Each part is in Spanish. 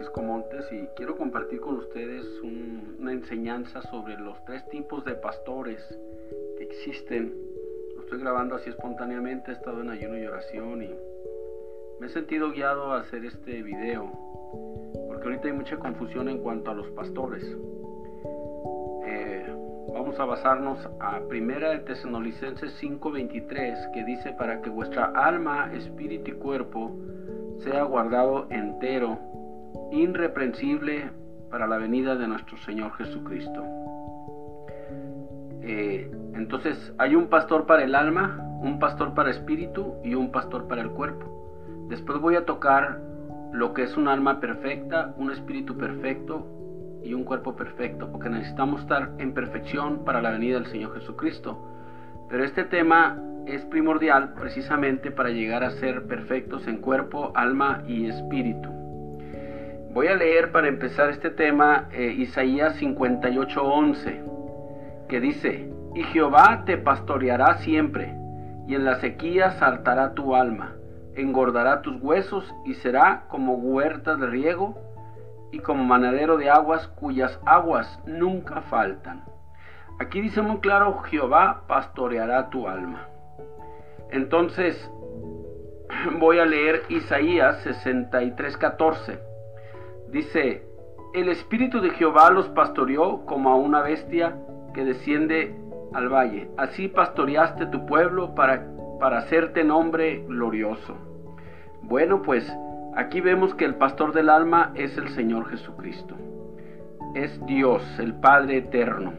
Francisco Montes y quiero compartir con ustedes una enseñanza sobre los tres tipos de pastores que existen. Lo estoy grabando así espontáneamente, he estado en ayuno y oración y me he sentido guiado a hacer este video porque ahorita hay mucha confusión en cuanto a los pastores. Eh, vamos a basarnos a Primera de Tesalonicenses 5:23 que dice para que vuestra alma, espíritu y cuerpo sea guardado entero, irreprensible para la venida de nuestro Señor Jesucristo. Eh, entonces hay un pastor para el alma, un pastor para espíritu y un pastor para el cuerpo. Después voy a tocar lo que es un alma perfecta, un espíritu perfecto y un cuerpo perfecto, porque necesitamos estar en perfección para la venida del Señor Jesucristo. Pero este tema es primordial precisamente para llegar a ser perfectos en cuerpo, alma y espíritu. Voy a leer para empezar este tema eh, Isaías 58:11, que dice, y Jehová te pastoreará siempre, y en la sequía saltará tu alma, engordará tus huesos y será como huertas de riego y como manadero de aguas cuyas aguas nunca faltan. Aquí dice muy claro, Jehová pastoreará tu alma. Entonces, voy a leer Isaías 63:14. Dice, el Espíritu de Jehová los pastoreó como a una bestia que desciende al valle. Así pastoreaste tu pueblo para, para hacerte nombre glorioso. Bueno, pues aquí vemos que el pastor del alma es el Señor Jesucristo. Es Dios, el Padre eterno.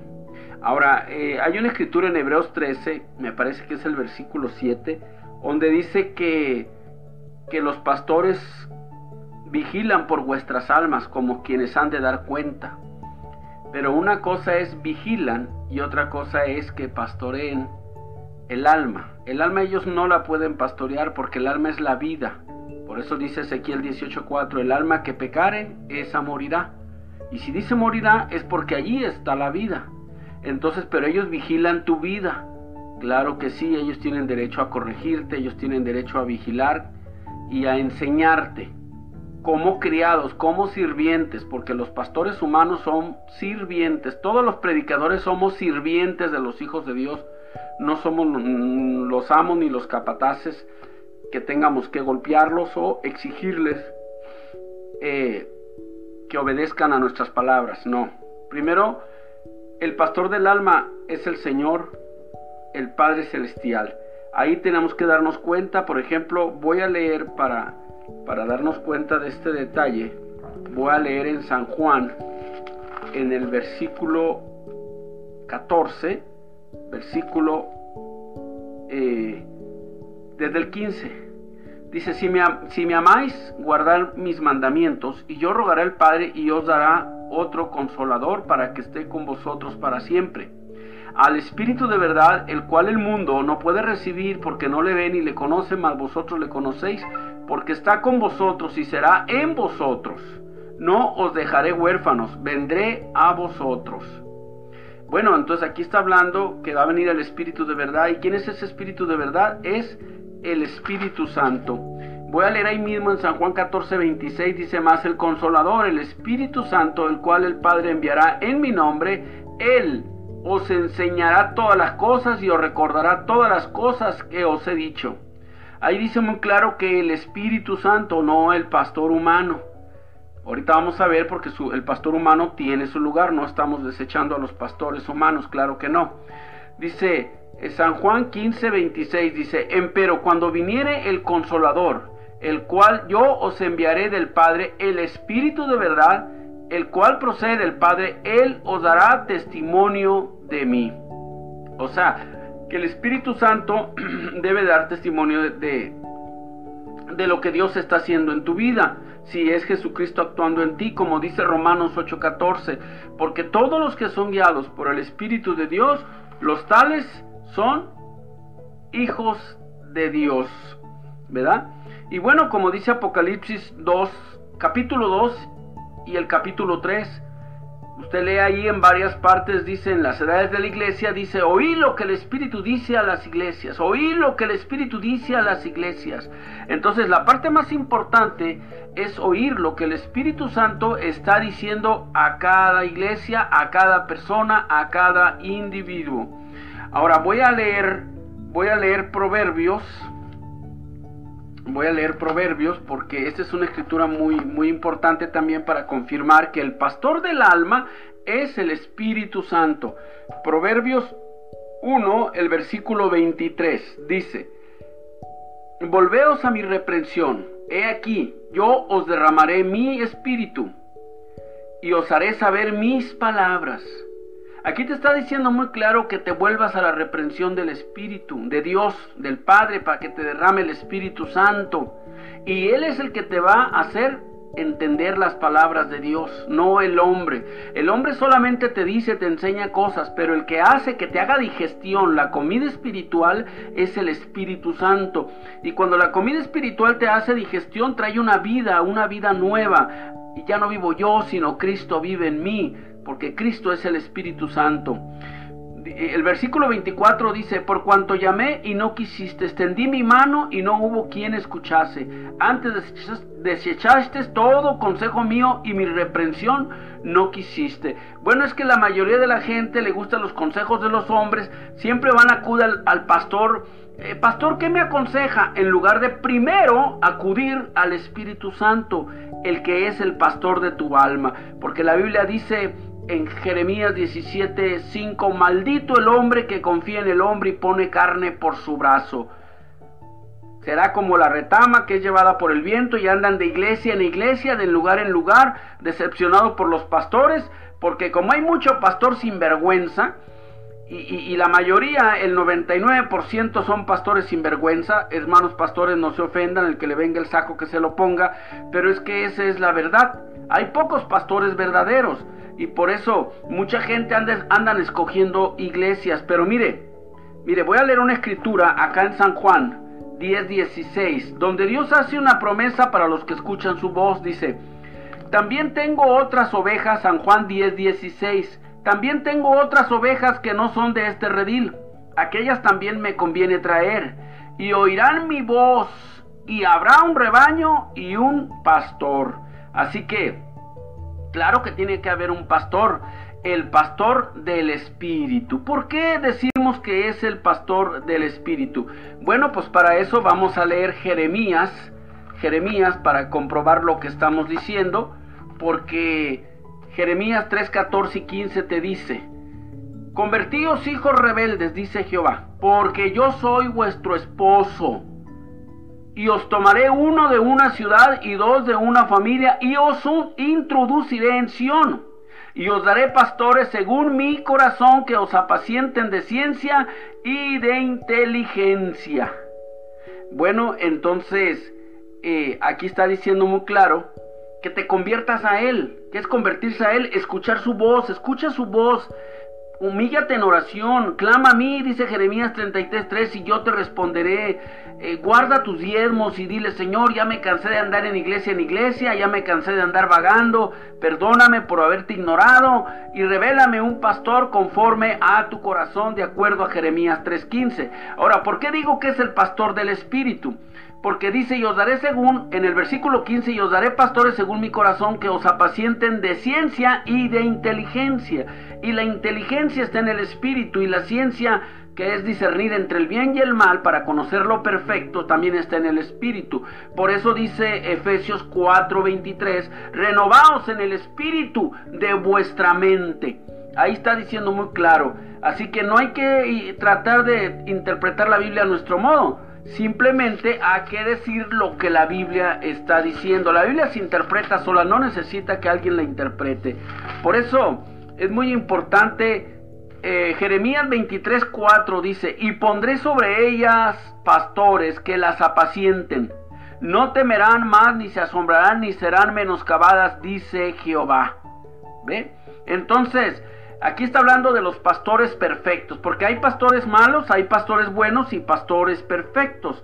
Ahora, eh, hay una escritura en Hebreos 13, me parece que es el versículo 7, donde dice que, que los pastores vigilan por vuestras almas como quienes han de dar cuenta. Pero una cosa es vigilan y otra cosa es que pastoreen el alma. El alma ellos no la pueden pastorear porque el alma es la vida. Por eso dice Ezequiel 18:4, el alma que pecare, esa morirá. Y si dice morirá es porque allí está la vida. Entonces, pero ellos vigilan tu vida. Claro que sí, ellos tienen derecho a corregirte, ellos tienen derecho a vigilar y a enseñarte como criados, como sirvientes, porque los pastores humanos son sirvientes, todos los predicadores somos sirvientes de los hijos de Dios, no somos los amos ni los capataces que tengamos que golpearlos o exigirles eh, que obedezcan a nuestras palabras, no. Primero, el pastor del alma es el Señor, el Padre Celestial. Ahí tenemos que darnos cuenta, por ejemplo, voy a leer para, para darnos cuenta de este detalle, voy a leer en San Juan, en el versículo 14, versículo eh, desde el 15. Dice, si me, si me amáis, guardad mis mandamientos, y yo rogaré al Padre y os dará otro consolador para que esté con vosotros para siempre. Al Espíritu de verdad, el cual el mundo no puede recibir porque no le ve ni le conoce, mas vosotros le conocéis, porque está con vosotros y será en vosotros. No os dejaré huérfanos, vendré a vosotros. Bueno, entonces aquí está hablando que va a venir el Espíritu de verdad. ¿Y quién es ese Espíritu de verdad? Es el Espíritu Santo. Voy a leer ahí mismo en San Juan 14, 26, dice más el consolador, el Espíritu Santo, el cual el Padre enviará en mi nombre, Él os enseñará todas las cosas y os recordará todas las cosas que os he dicho. Ahí dice muy claro que el Espíritu Santo, no el pastor humano. Ahorita vamos a ver porque el pastor humano tiene su lugar, no estamos desechando a los pastores humanos, claro que no. Dice eh, San Juan 15, 26, dice, empero cuando viniere el consolador, el cual yo os enviaré del Padre, el Espíritu de verdad, el cual procede del Padre, Él os dará testimonio de mí. O sea, que el Espíritu Santo debe dar testimonio de, de, lo que Dios está haciendo en tu vida. Si es Jesucristo actuando en ti, como dice Romanos 8:14, porque todos los que son guiados por el Espíritu de Dios, los tales son hijos de Dios, ¿verdad? Y bueno, como dice Apocalipsis 2, capítulo 2 y el capítulo 3, Usted lee ahí en varias partes, dice en las edades de la iglesia, dice, oí lo que el Espíritu dice a las iglesias, oí lo que el Espíritu dice a las iglesias. Entonces la parte más importante es oír lo que el Espíritu Santo está diciendo a cada iglesia, a cada persona, a cada individuo. Ahora voy a leer, voy a leer Proverbios. Voy a leer Proverbios porque esta es una escritura muy, muy importante también para confirmar que el pastor del alma es el Espíritu Santo. Proverbios 1, el versículo 23 dice, Volveos a mi reprensión, he aquí, yo os derramaré mi espíritu y os haré saber mis palabras. Aquí te está diciendo muy claro que te vuelvas a la reprensión del Espíritu, de Dios, del Padre, para que te derrame el Espíritu Santo. Y Él es el que te va a hacer entender las palabras de Dios, no el hombre. El hombre solamente te dice, te enseña cosas, pero el que hace que te haga digestión, la comida espiritual, es el Espíritu Santo. Y cuando la comida espiritual te hace digestión, trae una vida, una vida nueva. Y ya no vivo yo, sino Cristo vive en mí porque Cristo es el Espíritu Santo. El versículo 24 dice, por cuanto llamé y no quisiste, extendí mi mano y no hubo quien escuchase. Antes desechaste todo consejo mío y mi reprensión no quisiste. Bueno, es que la mayoría de la gente le gustan los consejos de los hombres, siempre van a acudir al, pastor. Eh, pastor, ¿qué me aconseja? En lugar de primero acudir al Espíritu Santo, el que es el pastor de tu alma. Porque la Biblia dice en Jeremías 17:5, maldito el hombre que confía en el hombre y pone carne por su brazo. Será como la retama que es llevada por el viento y andan de iglesia en iglesia, de lugar en lugar, decepcionado por los pastores, porque como hay mucho pastor sin vergüenza, y, la mayoría, el 99% son pastores sin vergüenza. Hermanos pastores, no se ofendan, el que le venga el saco que se lo ponga, pero es que esa es la verdad. Hay pocos pastores verdaderos. Y por eso mucha gente anda, andan escogiendo iglesias. Pero mire, mire, voy a leer una escritura acá en San Juan 10:16, donde Dios hace una promesa para los que escuchan su voz. Dice, también tengo otras ovejas, San Juan 10:16. También tengo otras ovejas que no son de este redil. Aquellas también me conviene traer. Y oirán mi voz. Y habrá un rebaño y un pastor. Así que Claro que tiene que haber un pastor, el pastor del Espíritu. ¿Por qué decimos que es el pastor del Espíritu? Bueno, pues para eso vamos a leer Jeremías, Jeremías para comprobar lo que estamos diciendo, porque Jeremías 3, 14 y 15 te dice, Convertíos hijos rebeldes, dice Jehová, porque yo soy vuestro esposo y os tomaré uno de una ciudad y dos de una familia y os introduciré en Sión y os daré pastores según mi corazón que os apacienten de ciencia y de inteligencia. Bueno, entonces eh, aquí está diciendo muy claro que te conviertas a Él. que es convertirse a Él? Escuchar su voz, escucha su voz, Humíllate en oración, clama a mí, dice Jeremías 33:3, y yo te responderé. Eh, guarda tus diezmos y dile, Señor, ya me cansé de andar en iglesia en iglesia, ya me cansé de andar vagando, perdóname por haberte ignorado y revélame un pastor conforme a tu corazón, de acuerdo a Jeremías 3:15. Ahora, ¿por qué digo que es el pastor del Espíritu? Porque dice, y os daré según, en el versículo 15, y os daré pastores según mi corazón que os apacienten de ciencia y de inteligencia. Y la inteligencia está en el espíritu y la ciencia que es discernir entre el bien y el mal para conocer lo perfecto, también está en el espíritu. Por eso dice Efesios 4:23, renovaos en el espíritu de vuestra mente. Ahí está diciendo muy claro. Así que no hay que tratar de interpretar la Biblia a nuestro modo Simplemente hay que decir lo que la Biblia está diciendo. La Biblia se interpreta sola, no necesita que alguien la interprete. Por eso es muy importante. Eh, Jeremías 23:4 dice: Y pondré sobre ellas pastores que las apacienten. No temerán más, ni se asombrarán, ni serán menoscabadas, dice Jehová. ¿Ve? Entonces, Aquí está hablando de los pastores perfectos, porque hay pastores malos, hay pastores buenos y pastores perfectos.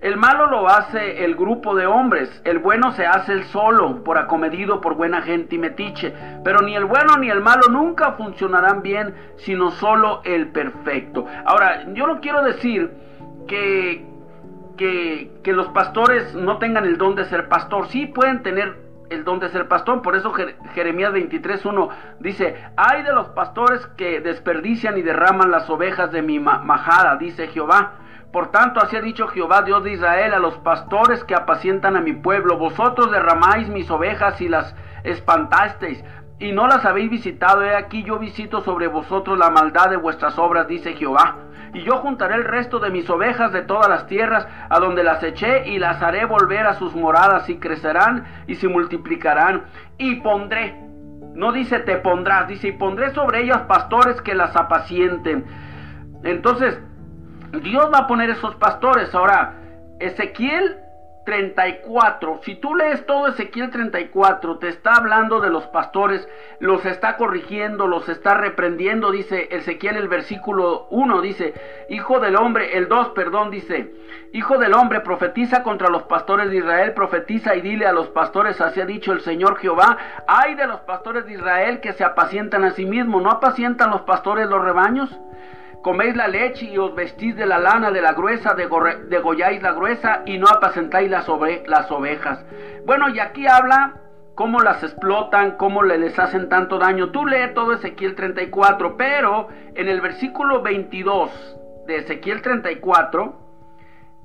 El malo lo hace el grupo de hombres, el bueno se hace el solo, por acomedido por buena gente y metiche. Pero ni el bueno ni el malo nunca funcionarán bien, sino solo el perfecto. Ahora, yo no quiero decir que, que, que los pastores no tengan el don de ser pastor. Sí pueden tener el don de ser pastor. Por eso Jeremías 23.1 dice, hay de los pastores que desperdician y derraman las ovejas de mi majada, dice Jehová. Por tanto, así ha dicho Jehová, Dios de Israel, a los pastores que apacientan a mi pueblo, vosotros derramáis mis ovejas y las espantasteis, y no las habéis visitado, he aquí yo visito sobre vosotros la maldad de vuestras obras, dice Jehová. Y yo juntaré el resto de mis ovejas de todas las tierras, a donde las eché, y las haré volver a sus moradas, y crecerán y se multiplicarán, y pondré, no dice te pondrás, dice, y pondré sobre ellas pastores que las apacienten. Entonces, Dios va a poner esos pastores. Ahora, Ezequiel 34, si tú lees todo Ezequiel 34, te está hablando de los pastores, los está corrigiendo, los está reprendiendo, dice Ezequiel el versículo 1, dice, hijo del hombre, el 2, perdón, dice, hijo del hombre, profetiza contra los pastores de Israel, profetiza y dile a los pastores, así ha dicho el Señor Jehová, hay de los pastores de Israel que se apacientan a sí mismos, ¿no apacientan los pastores los rebaños? Coméis la leche y os vestís de la lana de la gruesa, degolláis la gruesa y no apacentáis las, las ovejas. Bueno, y aquí habla cómo las explotan, cómo les hacen tanto daño. Tú lee todo Ezequiel 34, pero en el versículo 22 de Ezequiel 34,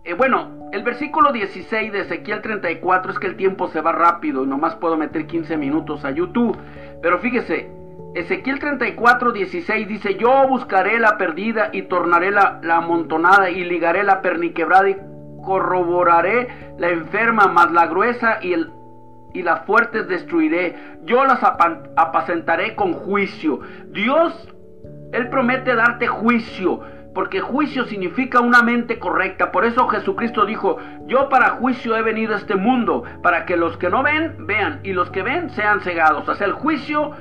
eh, bueno, el versículo 16 de Ezequiel 34 es que el tiempo se va rápido y nomás puedo meter 15 minutos a YouTube. Pero fíjese, Ezequiel 34, 16 dice, yo buscaré la perdida y tornaré la, amontonada y ligaré la perniquebrada y corroboraré la enferma, más la gruesa y, el, y las fuertes destruiré. Yo las apacentaré con juicio. Dios, Él promete darte juicio. Porque juicio significa una mente correcta. Por eso Jesucristo dijo, yo para juicio he venido a este mundo, para que los que no ven, vean, y los que ven sean cegados. O sea, el juicio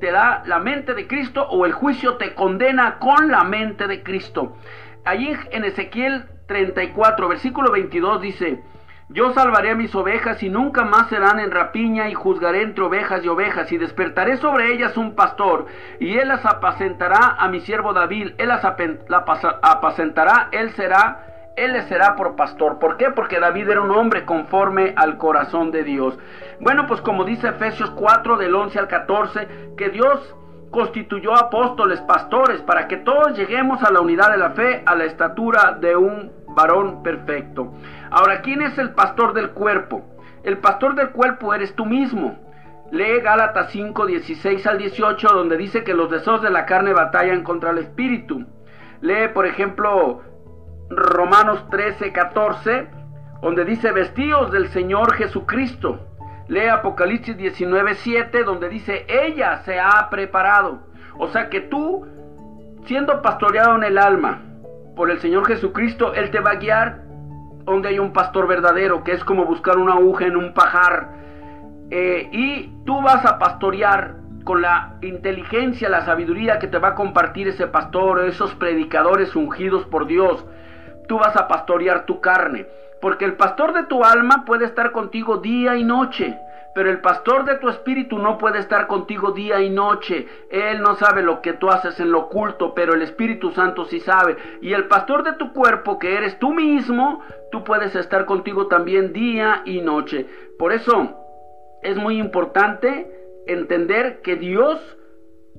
te da la mente de Cristo o el juicio te condena con la mente de Cristo. Allí en Ezequiel 34, versículo 22 dice, yo salvaré a mis ovejas y nunca más serán en rapiña y juzgaré entre ovejas y ovejas y despertaré sobre ellas un pastor y él las apacentará a mi siervo David, él las apacentará, él será él le será por pastor. ¿Por qué? Porque David era un hombre conforme al corazón de Dios. Bueno, pues como dice Efesios 4 del 11 al 14, que Dios constituyó apóstoles, pastores, para que todos lleguemos a la unidad de la fe, a la estatura de un varón perfecto. Ahora, ¿quién es el pastor del cuerpo? El pastor del cuerpo eres tú mismo. Lee Gálatas 5, 16 al 18, donde dice que los deseos de la carne batallan contra el espíritu. Lee, por ejemplo, Romanos 13, 14, donde dice vestíos del Señor Jesucristo. Lee Apocalipsis 19, 7, donde dice ella se ha preparado. O sea que tú, siendo pastoreado en el alma por el Señor Jesucristo, Él te va a guiar donde hay un pastor verdadero, que es como buscar una aguja en un pajar. Eh, y tú vas a pastorear con la inteligencia, la sabiduría que te va a compartir ese pastor, esos predicadores ungidos por Dios tú vas a pastorear tu carne. Porque el pastor de tu alma puede estar contigo día y noche, pero el pastor de tu espíritu no puede estar contigo día y noche. Él no sabe lo que tú haces en lo oculto, pero el Espíritu Santo sí sabe. Y el pastor de tu cuerpo, que eres tú mismo, tú puedes estar contigo también día y noche. Por eso es muy importante entender que Dios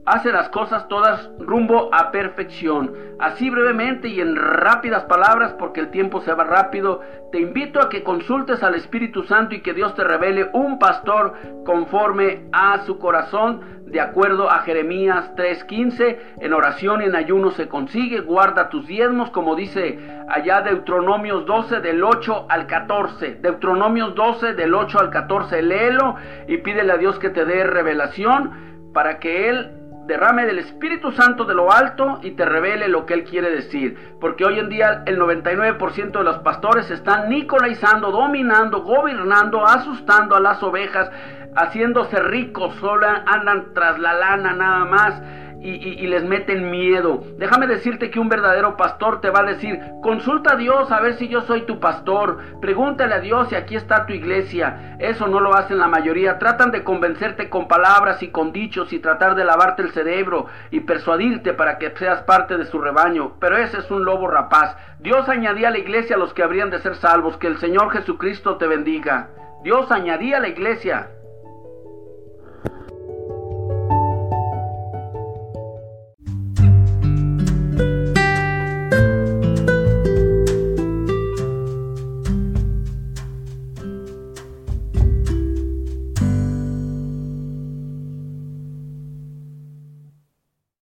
hace las cosas todas rumbo a perfección. Así brevemente y en rápidas palabras, porque el tiempo se va rápido, te invito a que consultes al Espíritu Santo y que Dios te revele un pastor conforme a su corazón, de acuerdo a Jeremías 3:15. En oración y en ayuno se consigue, guarda tus diezmos, como dice allá Deuteronomios 12 del 8 al 14. Deuteronomios 12 del 8 al 14, léelo y pídele a Dios que te dé revelación para que Él derrame del Espíritu Santo de lo alto y te revele lo que Él quiere decir. Porque hoy en día el 99% de los pastores están nicolaizando, dominando, gobernando, asustando a las ovejas, haciéndose ricos, solo andan tras la lana nada más. Y, les meten miedo. Déjame decirte que un verdadero pastor te va a decir, consulta a Dios a ver si yo soy tu pastor, pregúntale a Dios si aquí está tu iglesia. Eso no lo hacen la mayoría. Tratan de convencerte con palabras y con dichos y tratar de lavarte el cerebro y persuadirte para que seas parte de su rebaño. Pero ese es un lobo rapaz. Dios añadía a la iglesia a los que habrían de ser salvos. Que el Señor Jesucristo te bendiga. Dios añadía a la iglesia